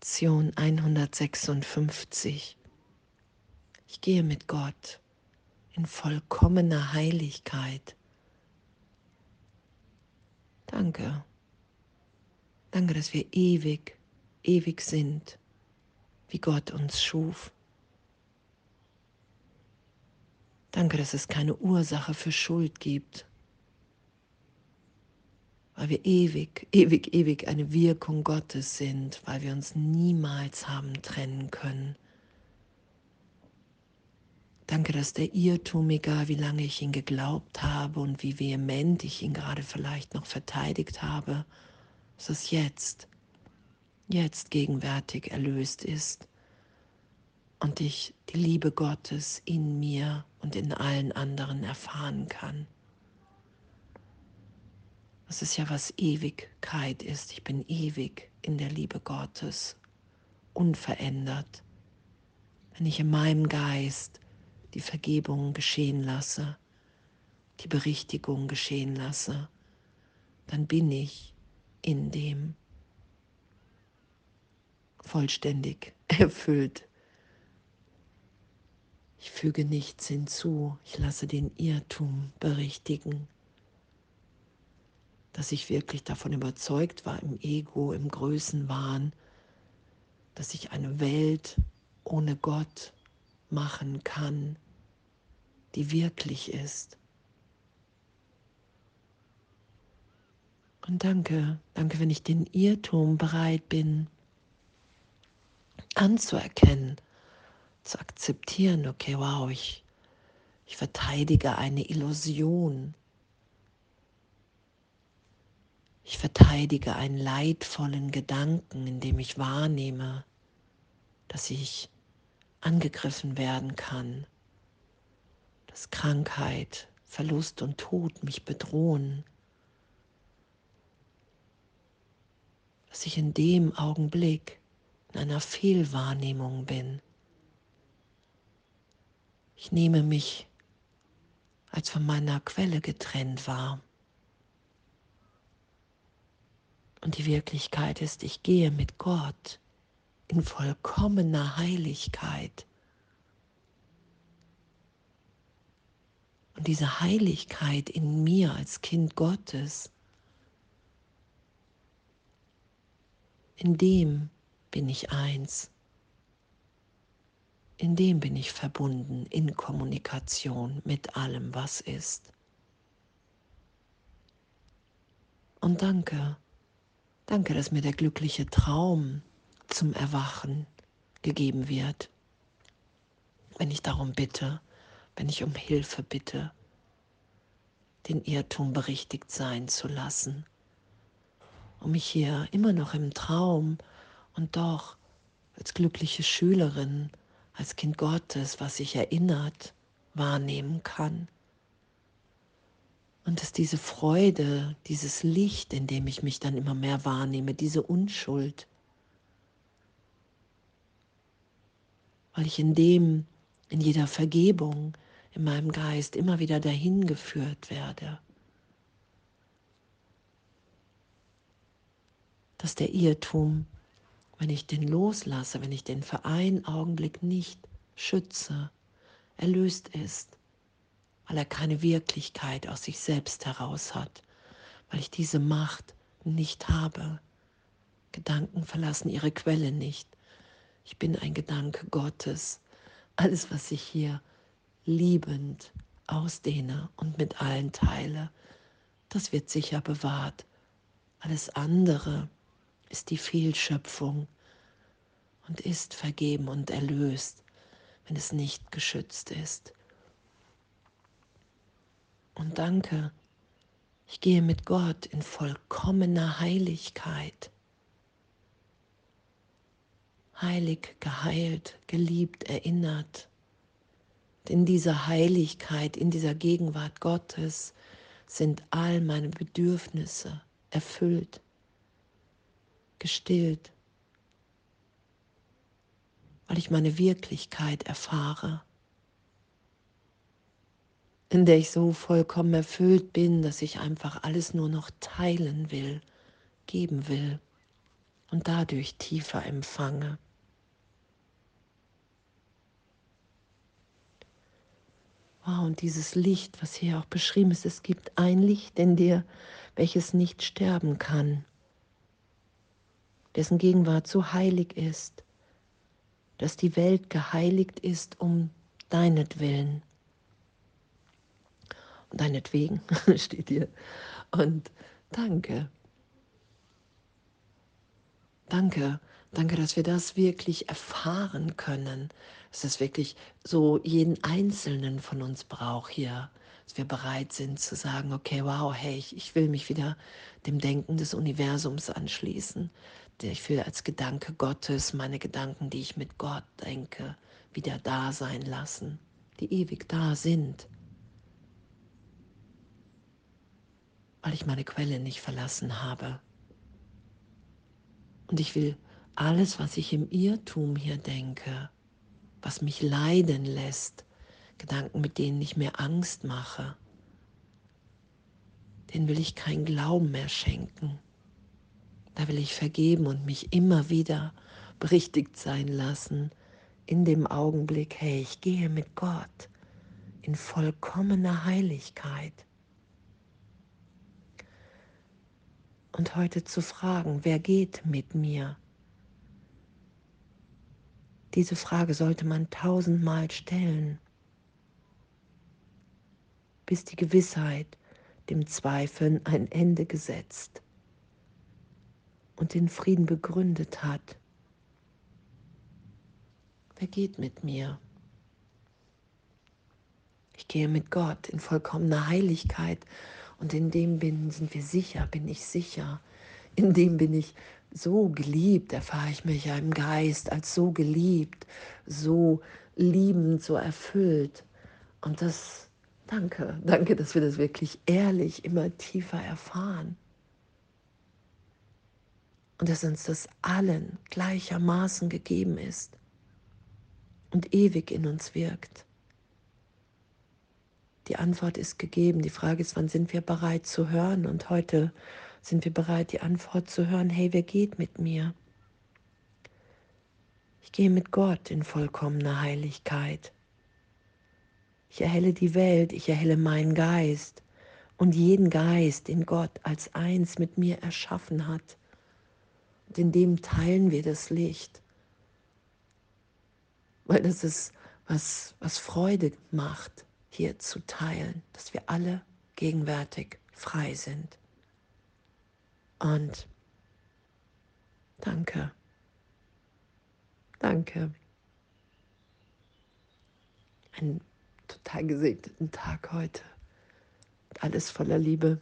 Lektion 156. Ich gehe mit Gott in vollkommener Heiligkeit. Danke. Danke, dass wir ewig, ewig sind, wie Gott uns schuf. Danke, dass es keine Ursache für Schuld gibt, weil wir ewig, ewig, ewig eine Wirkung Gottes sind, weil wir uns niemals haben trennen können. Danke, dass der Irrtum, egal wie lange ich ihn geglaubt habe und wie vehement ich ihn gerade vielleicht noch verteidigt habe, dass es jetzt, jetzt gegenwärtig erlöst ist und ich die Liebe Gottes in mir und in allen anderen erfahren kann. Das ist ja, was Ewigkeit ist. Ich bin ewig in der Liebe Gottes, unverändert. Wenn ich in meinem Geist die Vergebung geschehen lasse, die Berichtigung geschehen lasse, dann bin ich in dem vollständig erfüllt. Ich füge nichts hinzu, ich lasse den Irrtum berichtigen dass ich wirklich davon überzeugt war, im Ego, im Größenwahn, dass ich eine Welt ohne Gott machen kann, die wirklich ist. Und danke, danke, wenn ich den Irrtum bereit bin anzuerkennen, zu akzeptieren, okay, wow, ich, ich verteidige eine Illusion, Ich verteidige einen leidvollen Gedanken, indem ich wahrnehme, dass ich angegriffen werden kann, dass Krankheit, Verlust und Tod mich bedrohen, dass ich in dem Augenblick in einer Fehlwahrnehmung bin. Ich nehme mich als von meiner Quelle getrennt wahr. Und die Wirklichkeit ist, ich gehe mit Gott in vollkommener Heiligkeit. Und diese Heiligkeit in mir als Kind Gottes, in dem bin ich eins. In dem bin ich verbunden in Kommunikation mit allem, was ist. Und danke Danke, dass mir der glückliche Traum zum Erwachen gegeben wird, wenn ich darum bitte, wenn ich um Hilfe bitte, den Irrtum berichtigt sein zu lassen, um mich hier immer noch im Traum und doch als glückliche Schülerin, als Kind Gottes, was sich erinnert, wahrnehmen kann. Und dass diese Freude, dieses Licht, in dem ich mich dann immer mehr wahrnehme, diese Unschuld, weil ich in dem, in jeder Vergebung in meinem Geist immer wieder dahin geführt werde, dass der Irrtum, wenn ich den loslasse, wenn ich den für einen Augenblick nicht schütze, erlöst ist weil er keine Wirklichkeit aus sich selbst heraus hat, weil ich diese Macht nicht habe. Gedanken verlassen ihre Quelle nicht. Ich bin ein Gedanke Gottes. Alles, was ich hier liebend ausdehne und mit allen teile, das wird sicher bewahrt. Alles andere ist die Fehlschöpfung und ist vergeben und erlöst, wenn es nicht geschützt ist. Und danke, ich gehe mit Gott in vollkommener Heiligkeit. Heilig, geheilt, geliebt, erinnert. In dieser Heiligkeit, in dieser Gegenwart Gottes sind all meine Bedürfnisse erfüllt, gestillt, weil ich meine Wirklichkeit erfahre in der ich so vollkommen erfüllt bin, dass ich einfach alles nur noch teilen will, geben will, und dadurch tiefer empfange. Wow, und dieses Licht, was hier auch beschrieben ist, es gibt ein Licht in dir, welches nicht sterben kann, dessen Gegenwart so heilig ist, dass die Welt geheiligt ist um deinetwillen. Deinetwegen steht hier. Und danke. Danke, danke, dass wir das wirklich erfahren können, dass es wirklich so jeden Einzelnen von uns braucht hier, dass wir bereit sind zu sagen, okay, wow, hey, ich, ich will mich wieder dem Denken des Universums anschließen. Ich will als Gedanke Gottes meine Gedanken, die ich mit Gott denke, wieder da sein lassen, die ewig da sind. Weil ich meine Quelle nicht verlassen habe. Und ich will alles, was ich im Irrtum hier denke, was mich leiden lässt, Gedanken, mit denen ich mir Angst mache, den will ich keinen Glauben mehr schenken. Da will ich vergeben und mich immer wieder berichtigt sein lassen in dem Augenblick, hey, ich gehe mit Gott in vollkommener Heiligkeit. Und heute zu fragen, wer geht mit mir? Diese Frage sollte man tausendmal stellen, bis die Gewissheit dem Zweifeln ein Ende gesetzt und den Frieden begründet hat. Wer geht mit mir? Ich gehe mit Gott in vollkommener Heiligkeit und in dem bin, sind wir sicher, bin ich sicher. In dem bin ich so geliebt, erfahre ich mich ja im Geist als so geliebt, so liebend, so erfüllt. Und das, danke, danke, dass wir das wirklich ehrlich immer tiefer erfahren. Und dass uns das allen gleichermaßen gegeben ist und ewig in uns wirkt. Die Antwort ist gegeben. Die Frage ist, wann sind wir bereit zu hören? Und heute sind wir bereit, die Antwort zu hören, hey, wer geht mit mir? Ich gehe mit Gott in vollkommener Heiligkeit. Ich erhelle die Welt, ich erhelle meinen Geist und jeden Geist, den Gott als eins mit mir erschaffen hat. Und in dem teilen wir das Licht. Weil das ist, was, was Freude macht hier zu teilen, dass wir alle gegenwärtig frei sind. Und danke. Danke. Einen total gesegneten Tag heute. Alles voller Liebe.